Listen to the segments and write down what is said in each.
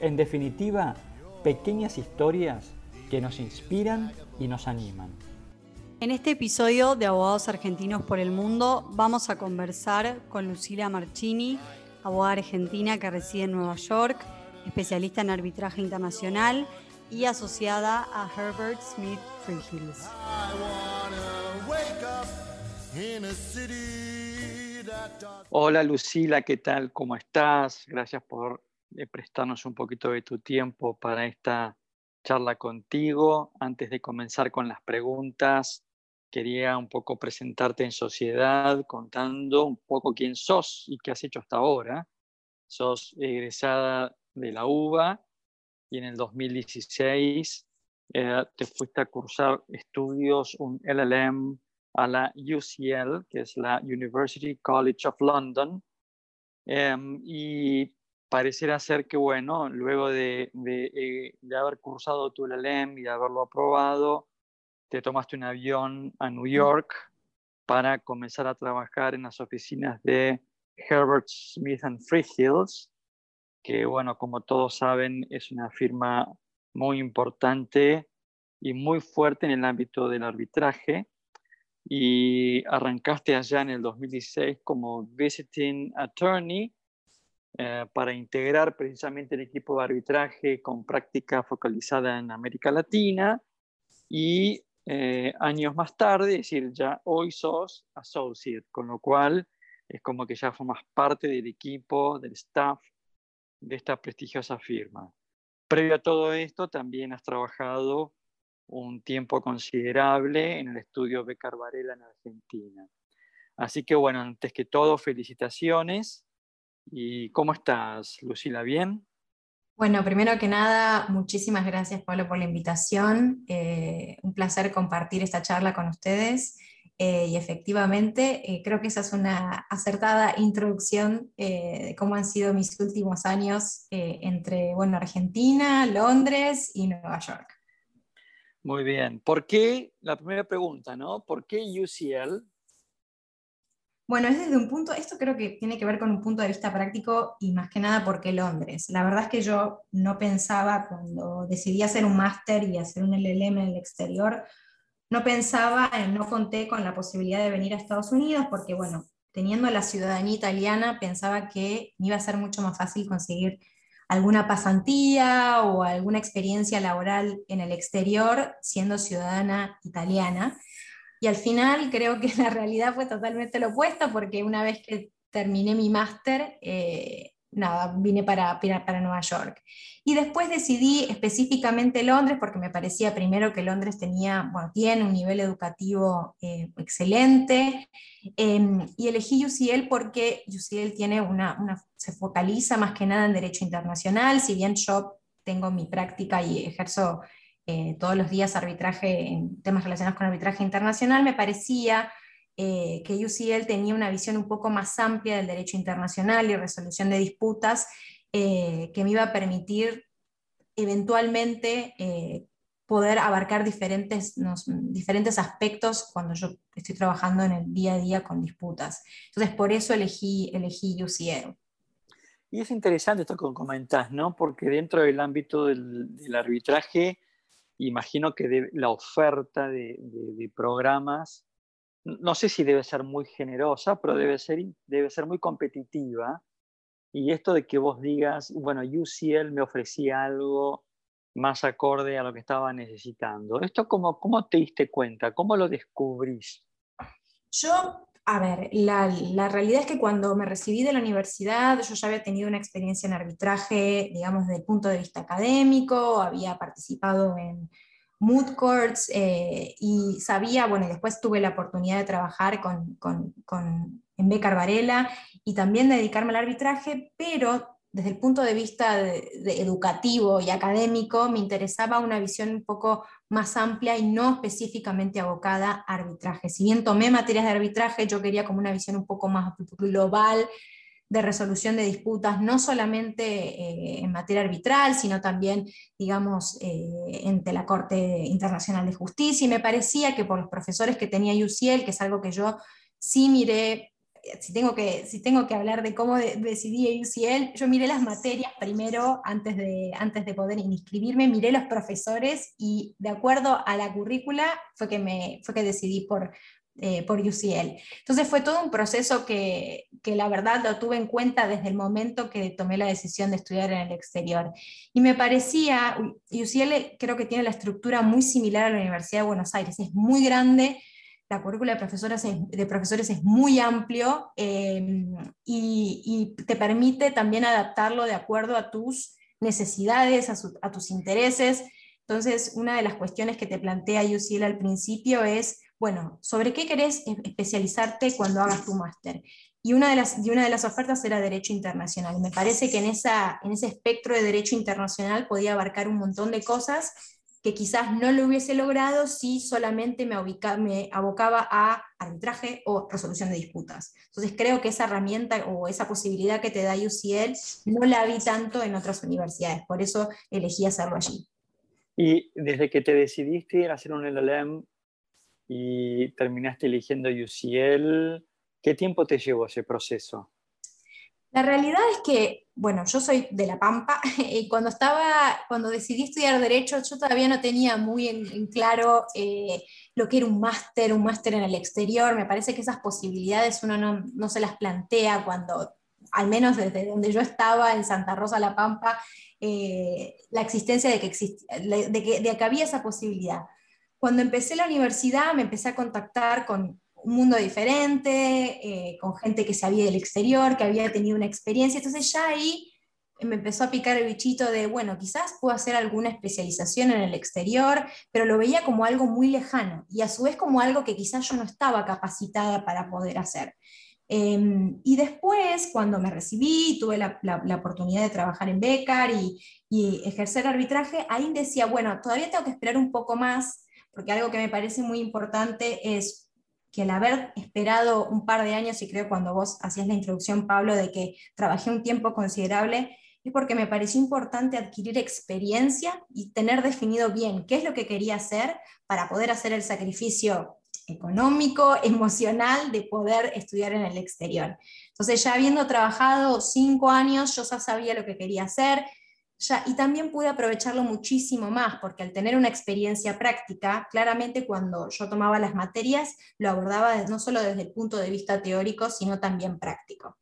En definitiva, pequeñas historias que nos inspiran y nos animan. En este episodio de Abogados Argentinos por el Mundo vamos a conversar con Lucila Marchini, abogada argentina que reside en Nueva York, especialista en arbitraje internacional y asociada a Herbert Smith Freehills. Hola Lucila, ¿qué tal? ¿Cómo estás? Gracias por eh, prestarnos un poquito de tu tiempo para esta charla contigo. Antes de comenzar con las preguntas, quería un poco presentarte en sociedad contando un poco quién sos y qué has hecho hasta ahora. Sos egresada de la UBA y en el 2016 eh, te fuiste a cursar estudios, un LLM a la UCL, que es la University College of London, em, y pareciera ser que, bueno, luego de, eh, de, haber cursado tu LLM y de haberlo aprobado, te tomaste un avión a New York para comenzar a trabajar en las oficinas de Herbert Smith and Freehills, que, bueno, como todos saben, es una firma muy importante y muy fuerte en el ámbito del arbitraje. Y arrancaste allá en el 2016 como visiting attorney eh, para integrar precisamente el equipo de arbitraje con práctica focalizada en América Latina y eh, años más tarde, es decir, ya hoy sos associate, con lo cual es como que ya formas parte del equipo, del staff de esta prestigiosa firma. Previo a todo esto, también has trabajado un tiempo considerable en el estudio Becar Varela en Argentina. Así que bueno, antes que todo, felicitaciones. ¿Y cómo estás, Lucila? ¿Bien? Bueno, primero que nada, muchísimas gracias, Pablo, por la invitación. Eh, un placer compartir esta charla con ustedes. Eh, y efectivamente, eh, creo que esa es una acertada introducción de cómo han sido mis últimos años entre bueno, Argentina, Londres y Nueva York. Muy bien. ¿Por qué? La primera pregunta, ¿no? ¿Por qué UCL? Bueno, es desde un punto, esto creo que tiene que ver con un punto de vista práctico y más que nada porque Londres. La verdad es que yo no pensaba cuando decidí hacer un máster y hacer un LLM en el exterior, no pensaba, no conté con la posibilidad de venir a Estados Unidos porque, bueno, teniendo la ciudadanía italiana, pensaba que iba a ser mucho más fácil conseguir alguna pasantía o alguna experiencia laboral en el exterior siendo ciudadana italiana. Y al final creo que la realidad fue totalmente lo opuesto porque una vez que terminé mi máster, eh, nada, vine para, para Nueva York. Y después decidí específicamente Londres porque me parecía primero que Londres tenía, bueno, tiene un nivel educativo eh, excelente. Em, y elegí UCL porque UCL tiene una, una, se focaliza más que nada en derecho internacional, si bien yo tengo mi práctica y ejerzo eh, todos los días arbitraje en temas relacionados con arbitraje internacional, me parecía eh, que UCL tenía una visión un poco más amplia del derecho internacional y resolución de disputas eh, que me iba a permitir eventualmente eh, poder abarcar diferentes, diferentes aspectos cuando yo estoy trabajando en el día a día con disputas. Entonces, por eso elegí, elegí UCL. Y es interesante esto que comentás, ¿no? Porque dentro del ámbito del, arbitraje, imagino que la oferta de, de, programas no sé si debe ser muy generosa, pero debe ser, debe ser muy competitiva. Y esto de que vos digas, bueno, UCL me ofrecía algo más acorde a lo que estaba necesitando. ¿Esto cómo, cómo te diste cuenta? ¿Cómo lo descubrís? Yo, a ver, la, realidad es que cuando me recibí de la universidad, yo ya había tenido una experiencia en arbitraje, digamos, desde el punto de vista académico, había participado en mood courts eh, y sabía, bueno, después tuve la oportunidad de trabajar con, con, con, en Becar Varela y también dedicarme al arbitraje, pero desde el punto de vista educativo y académico, me interesaba una visión un poco más amplia y no específicamente abocada a arbitraje. Si bien tomé materias de arbitraje, yo quería como una visión un poco más global de resolución de disputas, no solamente eh, en materia arbitral, sino también, digamos, eh, entre la Corte Internacional de Justicia. Y me parecía que por los profesores que tenía UCL, que es algo que yo sí miré si tengo que, si tengo que hablar de cómo decidí UCL, yo miré las materias primero antes de, antes de poder inscribirme, miré los profesores y de acuerdo a la currícula fue que, me, fue que decidí por, eh, por UCL. Entonces fue todo un proceso que, que, la verdad lo tuve en cuenta desde el momento que tomé la decisión de estudiar en el exterior. Y me parecía, UCL creo que tiene la estructura muy similar a la Universidad de Buenos Aires, es muy grande la currícula de profesores es, de profesores es muy amplio eh, y, te permite también adaptarlo de acuerdo a tus necesidades, a, tus intereses. Entonces, una de las cuestiones que te plantea UCL al principio es, bueno, ¿sobre qué querés especializarte cuando hagas tu máster? Y una, de las, y una de las ofertas era Derecho Internacional. Me parece que en, esa, en ese espectro de Derecho Internacional podía abarcar un montón de cosas que quizás no lo hubiese logrado si solamente me, me abocaba a arbitraje o resolución de disputas. Entonces creo que esa herramienta o esa posibilidad que te da UCL no la vi tanto en otras universidades, por eso elegí hacerlo allí. Y desde que te decidiste a hacer un LLM y terminaste eligiendo UCL, ¿qué tiempo te llevó ese proceso? La realidad es que, bueno, yo soy de La Pampa y cuando estaba, cuando decidí estudiar Derecho, yo todavía no tenía muy en, claro eh, lo que era un máster, un máster en el exterior. Me parece que esas posibilidades uno no, se las plantea cuando, al menos desde donde yo estaba, en Santa Rosa, La Pampa, eh, la existencia de que, de, que, de que había esa posibilidad. Cuando empecé la universidad me empecé a contactar con un mundo diferente, eh, con gente que se había del exterior, que había tenido una experiencia. Entonces ya ahí me empezó a picar el bichito de, bueno, quizás puedo hacer alguna especialización en el exterior, pero lo veía como algo muy lejano y a su vez como algo que quizás yo no estaba capacitada para poder hacer. Em, y después, cuando me recibí, tuve la, oportunidad de trabajar en Becar y, y ejercer arbitraje, ahí decía, bueno, todavía tengo que esperar un poco más, porque algo que me parece muy importante es que al haber esperado un par de años, y creo cuando vos hacías la introducción, Pablo, de que trabajé un tiempo considerable, es porque me pareció importante adquirir experiencia y tener definido bien qué es lo que quería hacer para poder hacer el sacrificio económico, emocional de poder estudiar en el exterior. Entonces ya habiendo trabajado cinco años, yo ya sabía lo que quería hacer, y también pude aprovecharlo muchísimo más, porque al tener una experiencia práctica, claramente cuando yo tomaba las materias, lo abordaba no solo desde el punto de vista teórico, sino también práctico.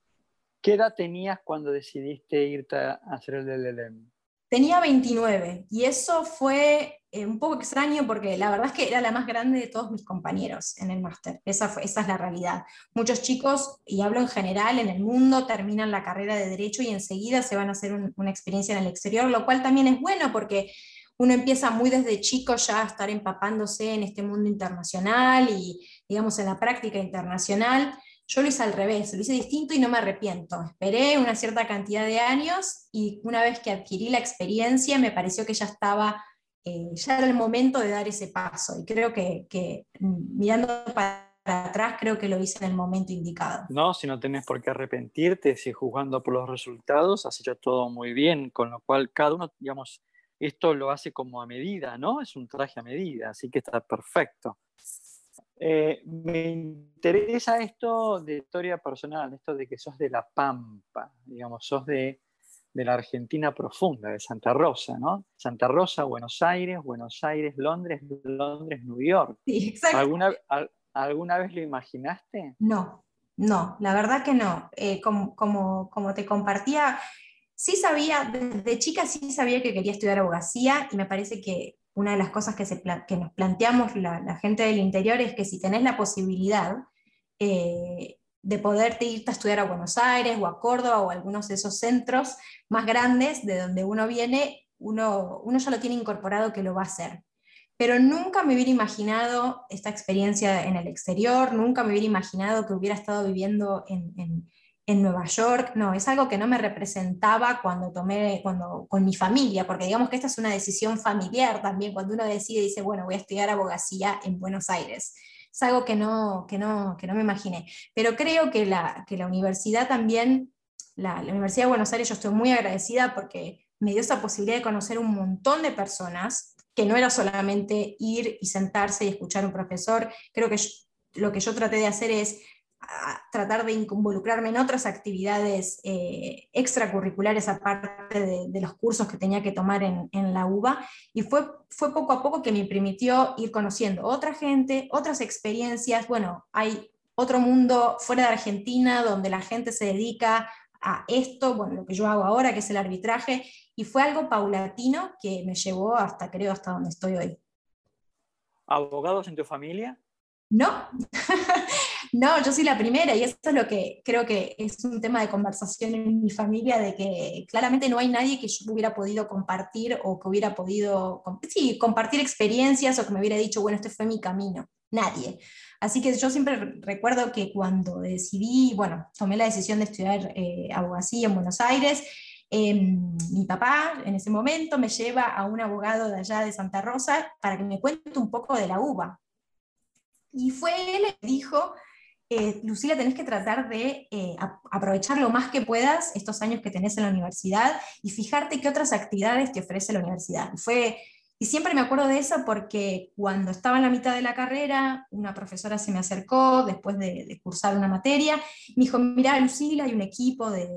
¿Qué edad tenías cuando decidiste irte a hacer el LLM? Tenía 29 y eso fue eh, un poco extraño porque la verdad es que era la más grande de todos mis compañeros en el máster. Esa, esa es la realidad. Muchos chicos, y hablo en general, en el mundo terminan la carrera de derecho y enseguida se van a hacer una experiencia en el exterior, lo cual también es bueno porque uno empieza muy desde chico ya a estar empapándose en este mundo internacional y, digamos, en la práctica internacional. Yo lo hice al revés, lo hice distinto y no me arrepiento. Esperé una cierta cantidad de años y una vez que adquirí la experiencia me pareció que ya estaba, eh, ya era el momento de dar ese paso. Y creo que, mm, mirando para atrás, creo que lo hice en el momento indicado. No, si no tenés por qué arrepentirte, si juzgando por los resultados has hecho todo muy bien, con lo cual cada uno, digamos, esto lo hace como a medida, ¿no? Es un traje a medida, así que está perfecto. Eh, me interesa esto de historia personal, esto de que sos de La Pampa, digamos, sos de, la Argentina profunda, de Santa Rosa, ¿no? Santa Rosa, Buenos Aires, Buenos Aires, Londres, Londres, New York. Sí, exacto. ¿Alguna, ¿Alguna vez lo imaginaste? No, no, la verdad que no. Eh, como, como, como te compartía, sí sabía, desde chica sí sabía que quería estudiar abogacía y me parece que una de las cosas que, se, que nos planteamos la, gente del interior es que si tenés la posibilidad eh, de poderte irte a estudiar a Buenos Aires o a Córdoba o a algunos de esos centros más grandes de donde uno viene, uno, uno ya lo tiene incorporado que lo va a hacer. Pero nunca me hubiera imaginado esta experiencia en el exterior, nunca me hubiera imaginado que hubiera estado viviendo en, en Nueva York, no, es algo que no me representaba cuando tomé, cuando, con mi familia, porque digamos que esta es una decisión familiar también, cuando uno decide, dice, bueno, voy a estudiar abogacía en Buenos Aires. Es algo que no, que no, que no me imaginé. Pero creo que la, que la universidad también, la, Universidad de Buenos Aires, yo estoy muy agradecida porque me dio esa posibilidad de conocer un montón de personas, que no era solamente ir y sentarse y escuchar a un profesor. Creo que lo que yo traté de hacer es tratar de involucrarme en otras actividades eh, extracurriculares aparte de, los cursos que tenía que tomar en, la UBA y fue, fue poco a poco que me permitió ir conociendo otra gente, otras experiencias, bueno, hay otro mundo fuera de Argentina donde la gente se dedica a esto, bueno, lo que yo hago ahora, que es el arbitraje, y fue algo paulatino que me llevó hasta, creo, hasta donde estoy hoy. ¿Abogados en tu familia? No, no, yo soy la primera y eso es lo que creo que es un tema de conversación en mi familia, de que claramente no hay nadie que yo hubiera podido compartir o que hubiera podido, compartir experiencias o que me hubiera dicho, bueno, este fue mi camino. Nadie. Así que yo siempre recuerdo que cuando decidí, bueno, tomé la decisión de estudiar eh, abogacía en Buenos Aires, em, mi papá en ese momento me lleva a un abogado de allá de Santa Rosa para que me cuente un poco de la UBA, y fue él dijo, eh, Lucila, tenés que tratar de eh, aprovechar lo más que puedas estos años que tenés en la universidad y fijarte qué otras actividades te ofrece la universidad. Y, fue, y siempre me acuerdo de eso porque cuando estaba en la mitad de la carrera, una profesora se me acercó después de, cursar una materia, me dijo, mira, Lucila, hay un equipo de,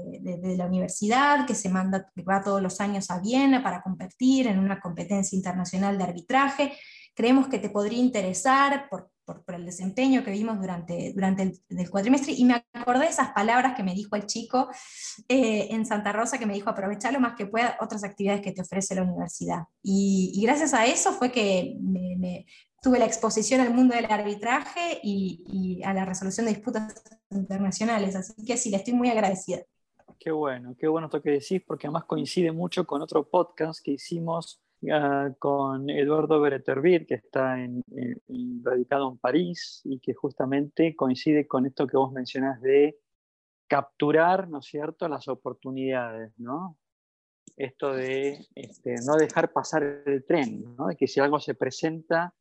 la universidad que se manda, que va todos los años a Viena para competir en una competencia internacional de arbitraje creemos que te podría interesar por, por, el desempeño que vimos durante, durante el, cuatrimestre. Y me acordé de esas palabras que me dijo el chico eh, en Santa Rosa, que me dijo, aprovechar lo más que pueda otras actividades que te ofrece la universidad. Y, gracias a eso fue que me, tuve la exposición al mundo del arbitraje y, y, a la resolución de disputas internacionales. Así que sí, le estoy muy agradecida. Qué bueno, qué bueno esto que decís, porque además coincide mucho con otro podcast que hicimos con Eduardo Beretervir, que está radicado en París y que justamente coincide con esto que vos mencionás de capturar, ¿no es cierto?, las oportunidades, ¿no? Esto de este, no dejar pasar el tren, ¿no? Que si algo se presenta,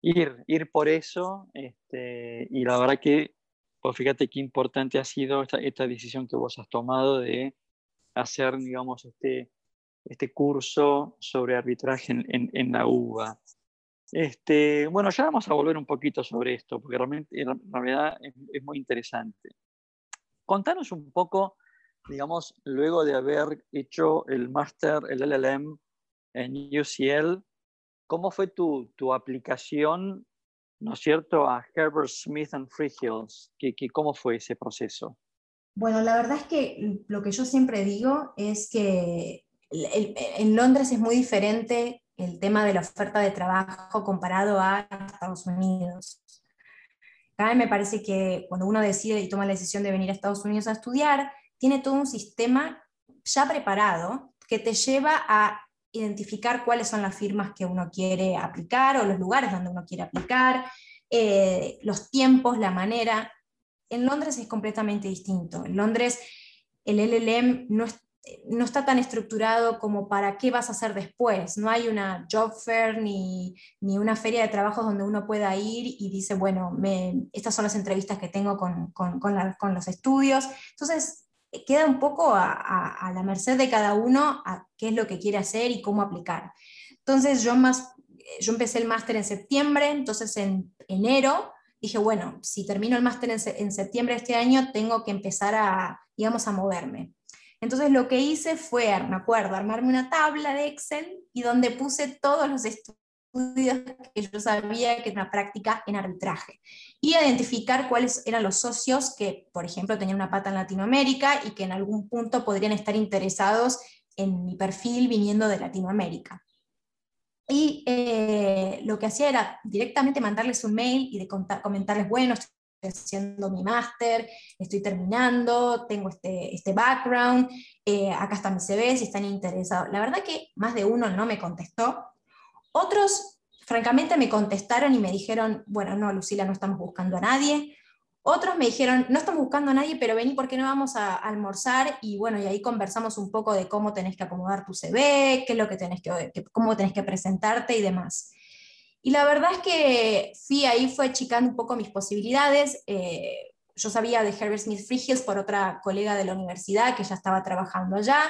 ir, ir por eso, este, y la verdad que, pues fíjate qué importante ha sido esta, esta decisión que vos has tomado de hacer, digamos, este, este curso sobre arbitraje en, la UBA. Este, bueno, ya vamos a volver un poquito sobre esto, porque realmente en realidad es, muy interesante. Contanos un poco, digamos, luego de haber hecho el máster, el LLM en UCL, ¿cómo fue tu, tu aplicación, ¿no es cierto?, a Herbert Smith and Freehills. ¿Qué, qué, ¿Cómo fue ese proceso? Bueno, la verdad es que lo que yo siempre digo es que en Londres es muy diferente el tema de la oferta de trabajo comparado a Estados Unidos. Acá me parece que cuando uno decide y toma la decisión de venir a Estados Unidos a estudiar, tiene todo un sistema ya preparado que te lleva a identificar cuáles son las firmas que uno quiere aplicar o los lugares donde uno quiere aplicar, eh, los tiempos, la manera. En Londres es completamente distinto. En Londres el LLM no es no está tan estructurado como para qué vas a hacer después. No hay una job fair ni, una feria de trabajos donde uno pueda ir y dice, bueno, estas son las entrevistas que tengo con, los estudios. Entonces, queda un poco a, la merced de cada uno a qué es lo que quiere hacer y cómo aplicar. Entonces, yo, más, yo empecé el máster en septiembre, entonces en enero dije, bueno, si termino el máster en, en septiembre de este año, tengo que empezar a, digamos, a moverme. Entonces lo que hice fue, me acuerdo, armarme una tabla de Excel y donde puse todos los estudios que yo sabía que era una práctica en arbitraje y identificar cuáles eran los socios que, por ejemplo, tenían una pata en Latinoamérica y que en algún punto podrían estar interesados en mi perfil viniendo de Latinoamérica. Y eh, lo que hacía era directamente mandarles un mail y de comentarles, bueno, haciendo mi máster, estoy terminando, tengo este, este background, eh, acá está mi CV si están interesados. La verdad que más de uno no me contestó. Otros, francamente, me contestaron y me dijeron, bueno, no, Lucila, no estamos buscando a nadie. Otros me dijeron, no estamos buscando a nadie, pero vení porque no vamos a, almorzar y bueno, y ahí conversamos un poco de cómo tenés que acomodar tu CV, qué es lo que tenés que, cómo tenés que presentarte y demás. Y la verdad es que fui ahí, fue achicando un poco mis posibilidades. Eh, yo sabía de Herbert Smith Freehills por otra colega de la universidad que ya estaba trabajando allá.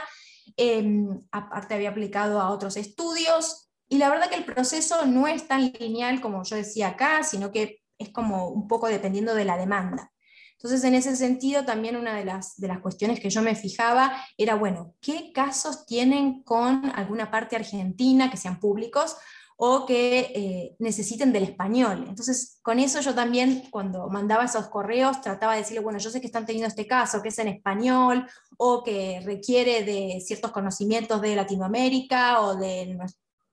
Em, aparte había aplicado a otros estudios. Y la verdad que el proceso no es tan lineal como yo decía acá, sino que es como un poco dependiendo de la demanda. Entonces, en ese sentido, también una de las, de las cuestiones que yo me fijaba era, bueno, ¿qué casos tienen con alguna parte argentina que sean públicos o que eh, necesiten del español? Entonces, con eso yo también, cuando mandaba esos correos, trataba de decirle, bueno, yo sé que están teniendo este caso, que es en español o que requiere de ciertos conocimientos de Latinoamérica o de...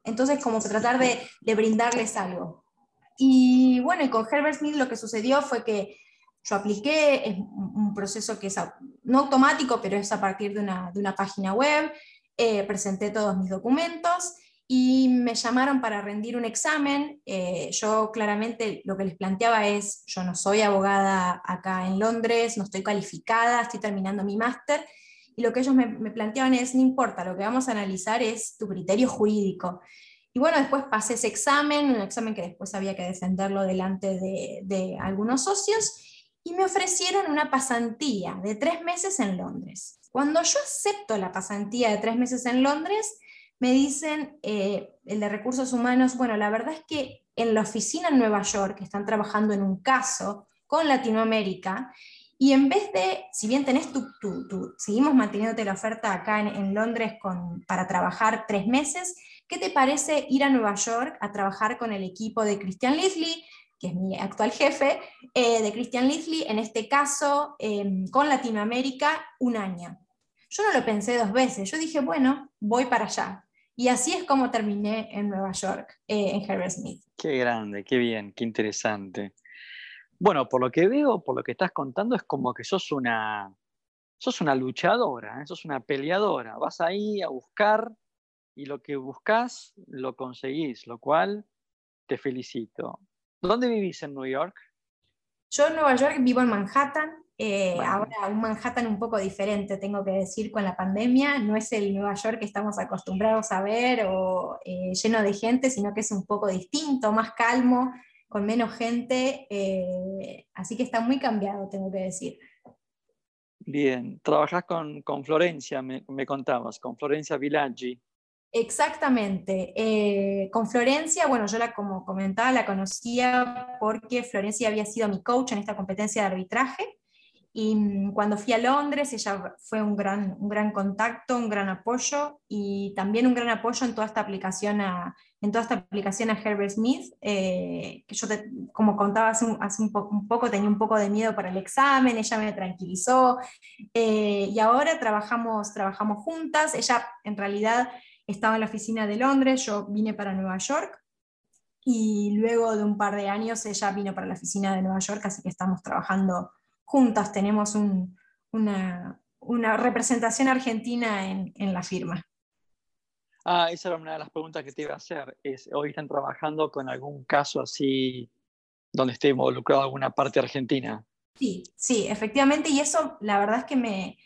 Entonces, como que tratar de, de brindarles algo. Y bueno, y con Herbert Smith lo que sucedió fue que yo apliqué, es un proceso que es no automático, pero es a partir de una, de una página web, eh, presenté todos mis documentos y me llamaron para rendir un examen. Eh, yo claramente lo que les planteaba es, yo no soy abogada acá en Londres, no estoy calificada, estoy terminando mi máster, y lo que ellos me, me planteaban es, no importa, lo que vamos a analizar es tu criterio jurídico. Y bueno, después pasé ese examen, un examen que después había que defenderlo delante de, algunos socios, y me ofrecieron una pasantía de tres meses en Londres. Cuando yo acepto la pasantía de tres meses en Londres, me dicen eh, el de recursos humanos, bueno, la verdad es que en la oficina en Nueva York están trabajando en un caso con Latinoamérica y en vez de, si bien tenés tu, seguimos manteniéndote la oferta acá en, Londres con, para trabajar tres meses, ¿qué te parece ir a Nueva York a trabajar con el equipo de Christian Leasley, que es mi actual jefe, eh, de Christian Leasley, en este caso em, con Latinoamérica, un año? Yo no lo pensé dos veces, yo dije, bueno, voy para allá. Y así es como terminé en Nueva York, eh, en Herbert Smith. Qué grande, qué bien, qué interesante. Bueno, por lo que veo, por lo que estás contando, es como que sos una, sos una luchadora, ¿eh? sos una peleadora. Vas ahí a buscar y lo que buscas lo conseguís, lo cual te felicito. ¿Dónde vivís en New York? Yo en Nueva York vivo en Manhattan. Eh, ahora un Manhattan un poco diferente, tengo que decir, con la pandemia. No es el Nueva York que estamos acostumbrados a ver o eh, lleno de gente, sino que es un poco distinto, más calmo, con menos gente. Eh, así que está muy cambiado, tengo que decir. Bien, trabajas con, con Florencia, me, me, contabas, con Florencia Villaggi. Exactamente. Con Florencia, bueno, yo la como comentaba, la conocía porque Florencia había sido mi coach en esta competencia de arbitraje. Y mm, cuando fui a Londres, ella fue un gran, un gran contacto, un gran apoyo y también un gran apoyo en toda esta aplicación a, en toda esta aplicación a Herbert Smith, eh, que yo, como contaba hace, un, hace un, poco, tenía un poco de miedo para el examen, ella me tranquilizó eh, y ahora trabajamos, trabajamos juntas. Ella en realidad estaba en la oficina de Londres, yo vine para Nueva York y luego de un par de años ella vino para la oficina de Nueva York, así que estamos trabajando juntas, tenemos una, representación argentina en, la firma. Ah, esa era una de las preguntas que te iba a hacer. Es, ¿Hoy están trabajando con algún caso así donde esté involucrado alguna parte argentina? Sí, sí, efectivamente, y eso la verdad es que me,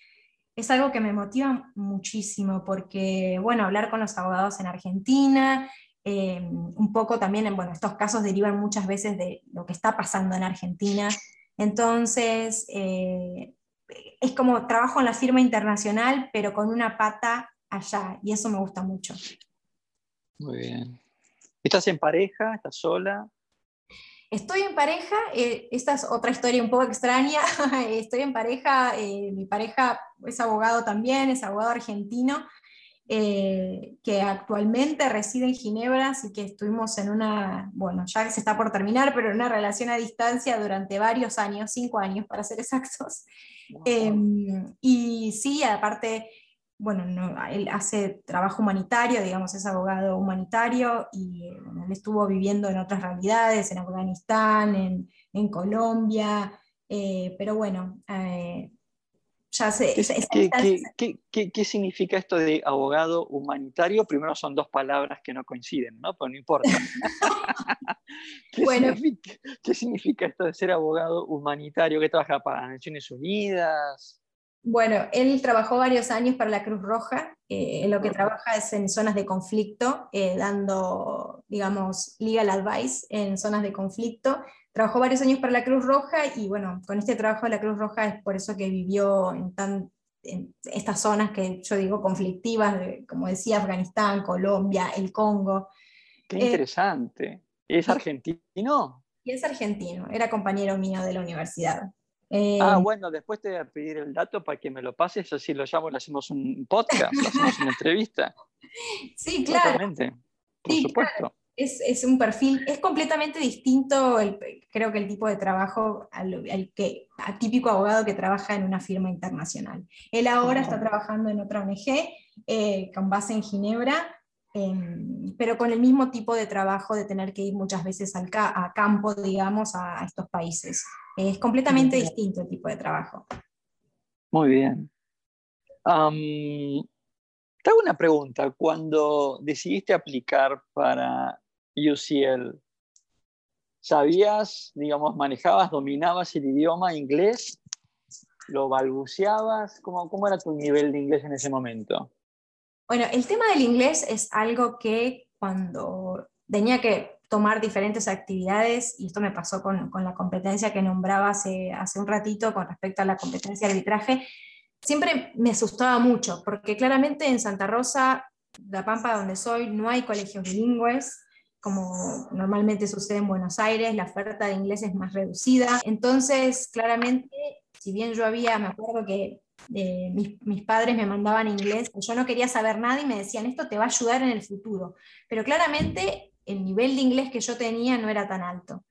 es algo que me motiva muchísimo porque, bueno, hablar con los abogados en Argentina, eh, un poco también, en, bueno, estos casos derivan muchas veces de lo que está pasando en Argentina. Entonces, eh, es como trabajo en la firma internacional, pero con una pata allá, y eso me gusta mucho. Muy bien. ¿Estás en pareja? ¿Estás sola? Estoy en pareja, eh, esta es otra historia un poco extraña, estoy en pareja, eh, mi pareja es abogado también, es abogado argentino, eh, que actualmente reside en Ginebra, así que estuvimos en una, bueno, ya se está por terminar, pero en una relación a distancia durante varios años, cinco años para ser exactos. Em, y sí, aparte bueno, él hace trabajo humanitario, digamos, es abogado humanitario y él estuvo viviendo en otras realidades, en Afganistán, en, Colombia, eh, pero bueno, eh, ya sé. ¿Qué, significa esto de abogado humanitario? Primero son dos palabras que no coinciden, ¿no? Pero no importa. ¿Qué, significa, ¿Qué significa esto de ser abogado humanitario? ¿Qué trabaja para las Naciones Unidas? Bueno, él trabajó varios años para la Cruz Roja, eh, lo que trabaja es en zonas de conflicto, eh, dando, digamos, legal advice en zonas de conflicto. Trabajó varios años para la Cruz Roja y bueno, con este trabajo de la Cruz Roja es por eso que vivió en, tan, en estas zonas que yo digo conflictivas, como decía, Afganistán, Colombia, el Congo. Qué eh, interesante. ¿Es argentino? Y es argentino, era compañero mío de la universidad ah, eh, bueno, después te voy a pedir el dato para que me lo pases, así lo llamo, le hacemos un podcast, hacemos una entrevista. Sí, claro. por supuesto. Es, un perfil, es completamente distinto, creo que el tipo de trabajo al, que, típico abogado que trabaja en una firma internacional. Él ahora está trabajando en otra ONG eh, con base en Ginebra, em, pero con el mismo tipo de trabajo de tener que ir muchas veces al a campo, digamos, a estos países. Es completamente distinto el tipo de trabajo. Muy bien. te hago una pregunta. Cuando decidiste aplicar para UCL, ¿sabías, digamos, manejabas, dominabas el idioma inglés? ¿Lo balbuceabas? ¿Cómo, ¿Cómo era tu nivel de inglés en ese momento? Bueno, el tema del inglés es algo que cuando tenía que tomar diferentes actividades, y esto me pasó con, la competencia que nombraba hace, hace un ratito con respecto a la competencia de arbitraje, siempre me asustaba mucho, porque claramente en Santa Rosa, La Pampa donde soy, no hay colegios bilingües, como normalmente sucede en Buenos Aires, la oferta de inglés es más reducida. Entonces, claramente, si bien yo había, me acuerdo que eh, mis, mis, padres me mandaban inglés, yo no quería saber nada y me decían, esto te va a ayudar en el futuro. Pero claramente el nivel de inglés que yo tenía no era tan alto.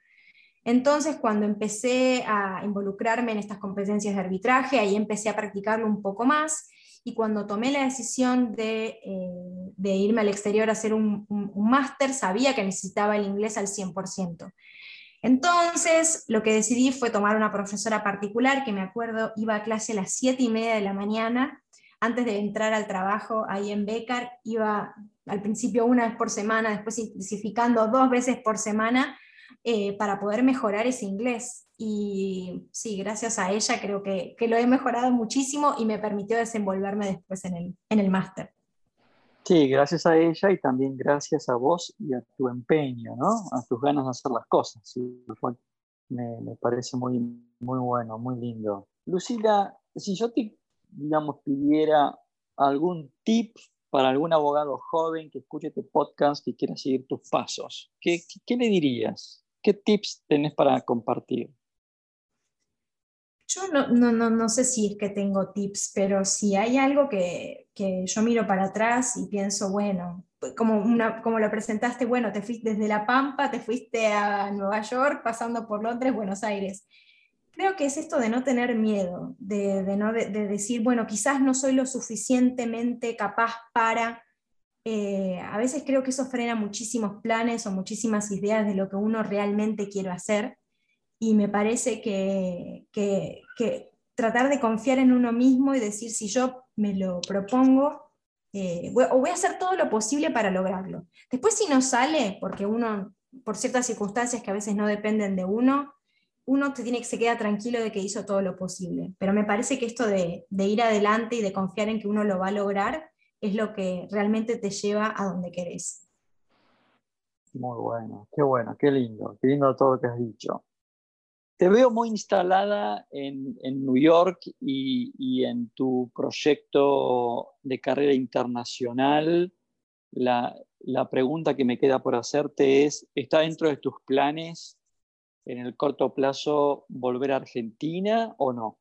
Entonces, cuando empecé a involucrarme en estas competencias de arbitraje, ahí empecé a practicarlo un poco más y cuando tomé la decisión de, eh, irme al exterior a hacer un, máster, sabía que necesitaba el inglés al 100%. Entonces, lo que decidí fue tomar una profesora particular, que me acuerdo iba a clase a las 7 y media de la mañana, antes de entrar al trabajo ahí en Becar, iba al principio una vez por semana, después intensificando dos veces por semana eh, para poder mejorar ese inglés. Y sí, gracias a ella creo que, lo he mejorado muchísimo y me permitió desenvolverme después en el, en el máster. Sí, gracias a ella y también gracias a vos y a tu empeño, ¿no? A tus ganas de hacer las cosas. me, me, parece muy, muy bueno, muy lindo. Lucila, si yo te, digamos, pidiera algún tip para algún abogado joven que escuche este podcast y quiera seguir tus pasos? ¿Qué, qué, le dirías? ¿Qué tips tenés para compartir? Yo no, no, no, no, sé si es que tengo tips, pero si hay algo que, que yo miro para atrás y pienso, bueno, como, una, como lo presentaste, bueno, te fuiste desde La Pampa, te fuiste a Nueva York, pasando por Londres, Buenos Aires. Creo que es esto de no tener miedo, de, no, de, decir, bueno, quizás no soy lo suficientemente capaz para... Eh, a veces creo que eso frena muchísimos planes o muchísimas ideas de lo que uno realmente quiere hacer y me parece que, que, tratar de confiar en uno mismo y decir si yo me lo propongo, eh, o voy a hacer todo lo posible para lograrlo. Después si no sale, porque uno, por ciertas circunstancias que a veces no dependen de uno, uno se, tiene, se queda tranquilo de que hizo todo lo posible. Pero me parece que esto de, ir adelante y de confiar en que uno lo va a lograr es lo que realmente te lleva a donde querés. Muy bueno, qué bueno, qué lindo, qué lindo todo lo que has dicho. Te veo muy instalada en, New York y, y, en tu proyecto de carrera internacional. La, la pregunta que me queda por hacerte es, ¿está dentro de tus planes en el corto plazo volver a Argentina o no?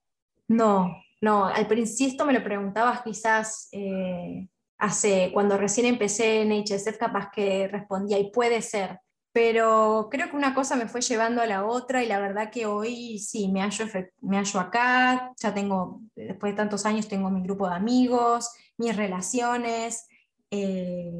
No, no, al principio me lo preguntabas quizás eh, hace, cuando recién empecé en HSF, capaz que respondía y puede ser, pero creo que una cosa me fue llevando a la otra y la verdad que hoy sí, me hallo, me hallo acá, ya tengo, después de tantos años tengo mi grupo de amigos, mis relaciones, eh,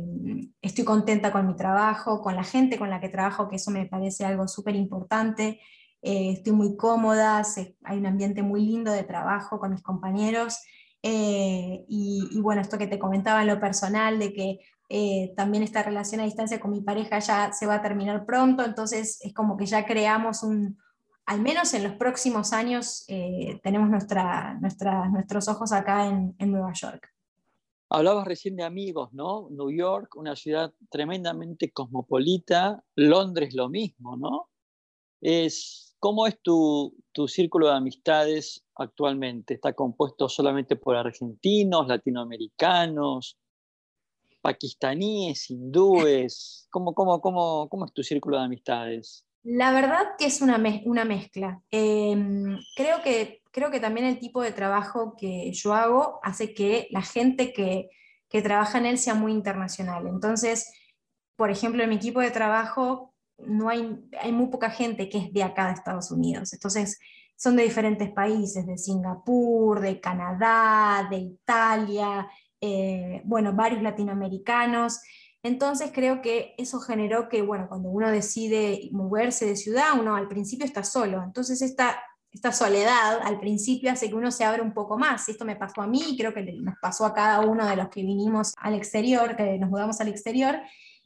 estoy contenta con mi trabajo, con la gente con la que trabajo, que eso me parece algo súper importante. eh, estoy muy cómoda, hay un ambiente muy lindo de trabajo con mis compañeros. Eh, y, bueno, esto que te comentaba en lo personal, de que eh, también esta relación a distancia con mi pareja ya se va a terminar pronto, entonces es como que ya creamos un, al menos en los próximos años, tenemos nuestra, nuestros ojos acá en, Nueva York. Hablabas recién de amigos, ¿no? New York, una ciudad tremendamente cosmopolita, Londres lo mismo, ¿no? Es, ¿Cómo es tu, círculo de amistades actualmente? ¿Está compuesto solamente por argentinos, latinoamericanos, pakistaníes, hindúes? ¿Cómo, cómo, cómo, cómo es tu círculo de amistades? La verdad que es una, mezcla. Em, creo, que, creo que también el tipo de trabajo que yo hago hace que la gente que, que trabaja en él sea muy internacional. Entonces, por ejemplo, en mi equipo de trabajo no hay, hay muy poca gente que es de acá de Estados Unidos. Entonces, son de diferentes países, de Singapur, de Canadá, de Italia, eh, bueno, varios latinoamericanos. Entonces creo que eso generó que, bueno, cuando uno decide moverse de ciudad, uno al principio está solo. Entonces esta, esta soledad al principio hace que uno se abra un poco más. Esto me pasó a mí creo que nos pasó a cada uno de los que vinimos al exterior, que nos mudamos al exterior.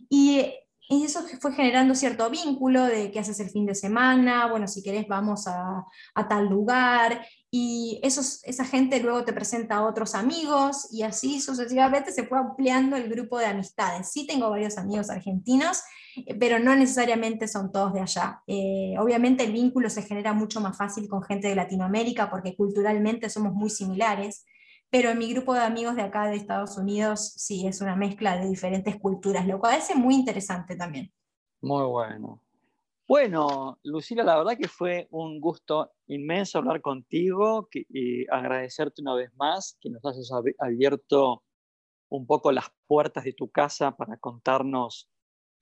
Y y eso fue generando cierto vínculo de qué haces el fin de semana, bueno, si querés vamos a, tal lugar, y esos, esa gente luego te presenta a otros amigos, y así sucesivamente se fue ampliando el grupo de amistades. Sí tengo varios amigos argentinos, eh, pero no necesariamente son todos de allá. Eh, obviamente el vínculo se genera mucho más fácil con gente de Latinoamérica porque culturalmente somos muy similares, pero en mi grupo de amigos de acá de Estados Unidos sí es una mezcla de diferentes culturas, lo cual es muy interesante también. Muy bueno. Bueno, Lucila, la verdad que fue un gusto inmenso hablar contigo y agradecerte una vez más que nos hayas abierto un poco las puertas de tu casa para contarnos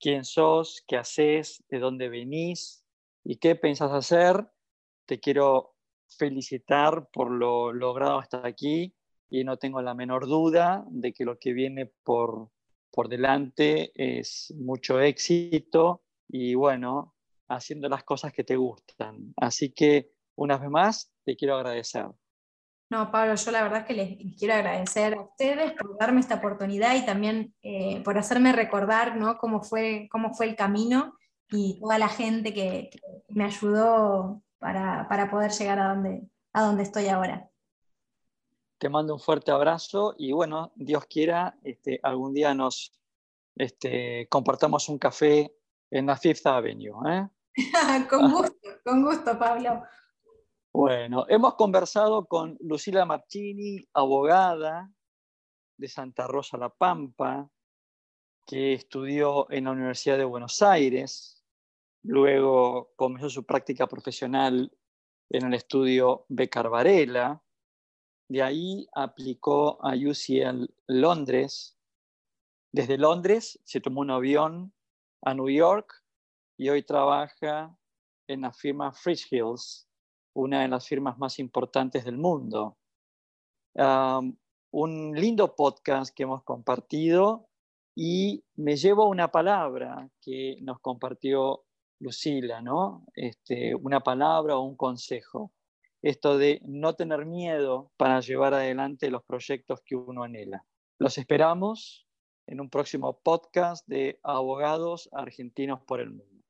quién sos, qué haces, de dónde venís y qué pensás hacer. Te quiero felicitar por lo logrado hasta aquí y no tengo la menor duda de que lo que viene por, por delante es mucho éxito y bueno, haciendo las cosas que te gustan. Así que una vez más te quiero agradecer. No, Pablo, yo la verdad es que les, quiero agradecer a ustedes por darme esta oportunidad y también eh, por hacerme recordar ¿no? cómo, fue, cómo fue el camino y toda la gente que, me ayudó para, para, poder llegar a donde, a donde estoy ahora. Te mando un fuerte abrazo y bueno, Dios quiera, este, algún día nos este, compartamos un café en la Fifth Avenue. ¿eh? con gusto, con gusto, Pablo. Bueno, hemos conversado con Lucila Marchini, abogada de Santa Rosa La Pampa, que estudió en la Universidad de Buenos Aires, luego comenzó su práctica profesional en el estudio Becar Varela, de ahí aplicó a UCL Londres. Desde Londres se tomó un avión a New York y hoy trabaja en la firma Frisch Hills, una de las firmas más importantes del mundo. un lindo podcast que hemos compartido y me llevo una palabra que nos compartió Lucila, ¿no? Este, una palabra o un consejo esto de no tener miedo para llevar adelante los proyectos que uno anhela. Los esperamos en un próximo podcast de Abogados Argentinos por el Mundo.